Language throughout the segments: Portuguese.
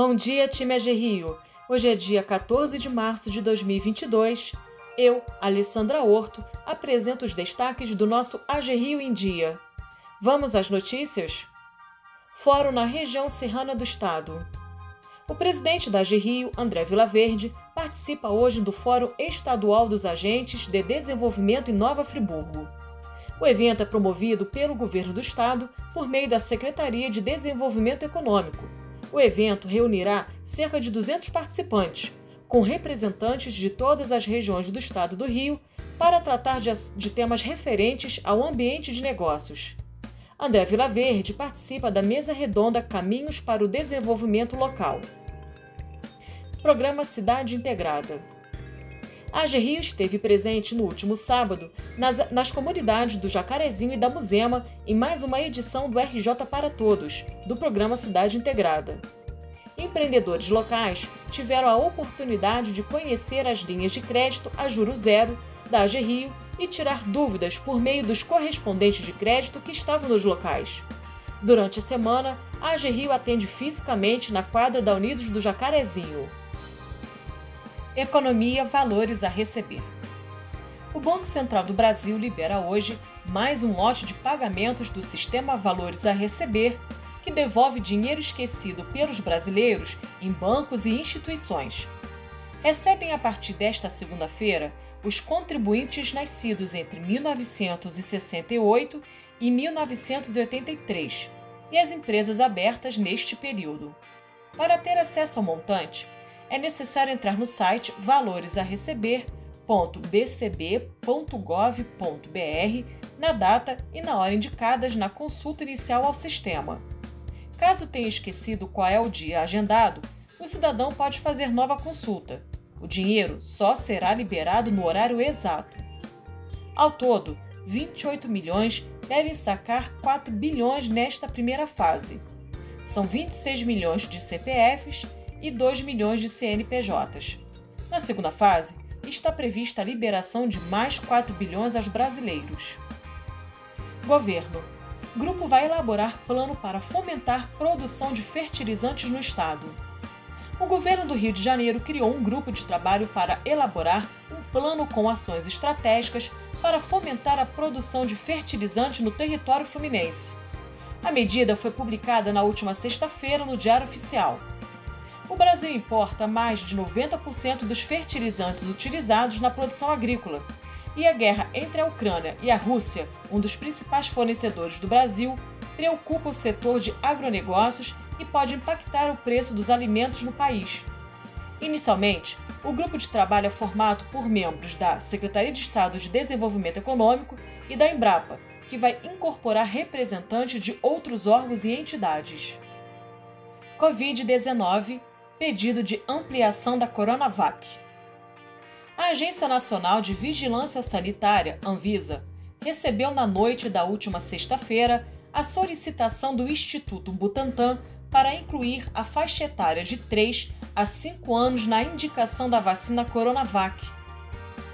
Bom dia, time AG Rio. Hoje é dia 14 de março de 2022. Eu, Alessandra Horto, apresento os destaques do nosso AG Rio em Dia. Vamos às notícias? Fórum na região serrana do estado. O presidente da AG Rio, André Vilaverde, participa hoje do Fórum Estadual dos Agentes de Desenvolvimento em Nova Friburgo. O evento é promovido pelo governo do estado por meio da Secretaria de Desenvolvimento Econômico o evento reunirá cerca de 200 participantes, com representantes de todas as regiões do estado do Rio, para tratar de, de temas referentes ao ambiente de negócios. André Vilaverde participa da mesa redonda Caminhos para o Desenvolvimento Local. Programa Cidade Integrada. A AG Rio esteve presente no último sábado nas, nas comunidades do Jacarezinho e da Muzema em mais uma edição do RJ para Todos, do programa Cidade Integrada. Empreendedores locais tiveram a oportunidade de conhecer as linhas de crédito a juro zero da Rio e tirar dúvidas por meio dos correspondentes de crédito que estavam nos locais. Durante a semana, a Rio atende fisicamente na quadra da Unidos do Jacarezinho. Economia Valores a Receber. O Banco Central do Brasil libera hoje mais um lote de pagamentos do Sistema Valores a Receber, que devolve dinheiro esquecido pelos brasileiros em bancos e instituições. Recebem a partir desta segunda-feira os contribuintes nascidos entre 1968 e 1983 e as empresas abertas neste período. Para ter acesso ao montante, é necessário entrar no site valoresareceber.bcb.gov.br na data e na hora indicadas na consulta inicial ao sistema. Caso tenha esquecido qual é o dia agendado, o cidadão pode fazer nova consulta. O dinheiro só será liberado no horário exato. Ao todo, 28 milhões devem sacar 4 bilhões nesta primeira fase. São 26 milhões de CPFs e 2 milhões de CNPJs. Na segunda fase, está prevista a liberação de mais 4 bilhões aos brasileiros. Governo. Grupo vai elaborar plano para fomentar produção de fertilizantes no estado. O governo do Rio de Janeiro criou um grupo de trabalho para elaborar um plano com ações estratégicas para fomentar a produção de fertilizante no território fluminense. A medida foi publicada na última sexta-feira no Diário Oficial. O Brasil importa mais de 90% dos fertilizantes utilizados na produção agrícola. E a guerra entre a Ucrânia e a Rússia, um dos principais fornecedores do Brasil, preocupa o setor de agronegócios e pode impactar o preço dos alimentos no país. Inicialmente, o grupo de trabalho é formado por membros da Secretaria de Estado de Desenvolvimento Econômico e da Embrapa, que vai incorporar representantes de outros órgãos e entidades. Covid-19 pedido de ampliação da Coronavac. A Agência Nacional de Vigilância Sanitária, Anvisa, recebeu na noite da última sexta-feira a solicitação do Instituto Butantan para incluir a faixa etária de 3 a 5 anos na indicação da vacina Coronavac.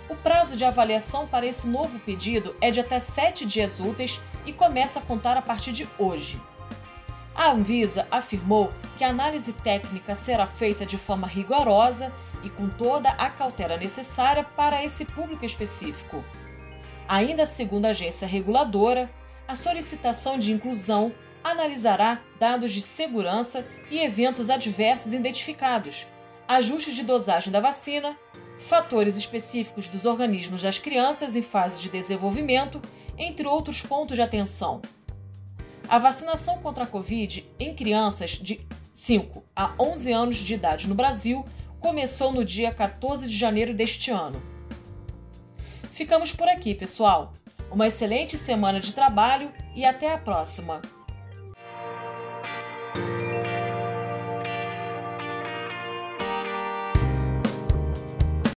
O prazo de avaliação para esse novo pedido é de até 7 dias úteis e começa a contar a partir de hoje. A Anvisa afirmou que a análise técnica será feita de forma rigorosa e com toda a cautela necessária para esse público específico. Ainda segundo a agência reguladora, a solicitação de inclusão analisará dados de segurança e eventos adversos identificados, ajustes de dosagem da vacina, fatores específicos dos organismos das crianças em fase de desenvolvimento, entre outros pontos de atenção. A vacinação contra a Covid em crianças de 5 a 11 anos de idade no Brasil começou no dia 14 de janeiro deste ano. Ficamos por aqui, pessoal. Uma excelente semana de trabalho e até a próxima!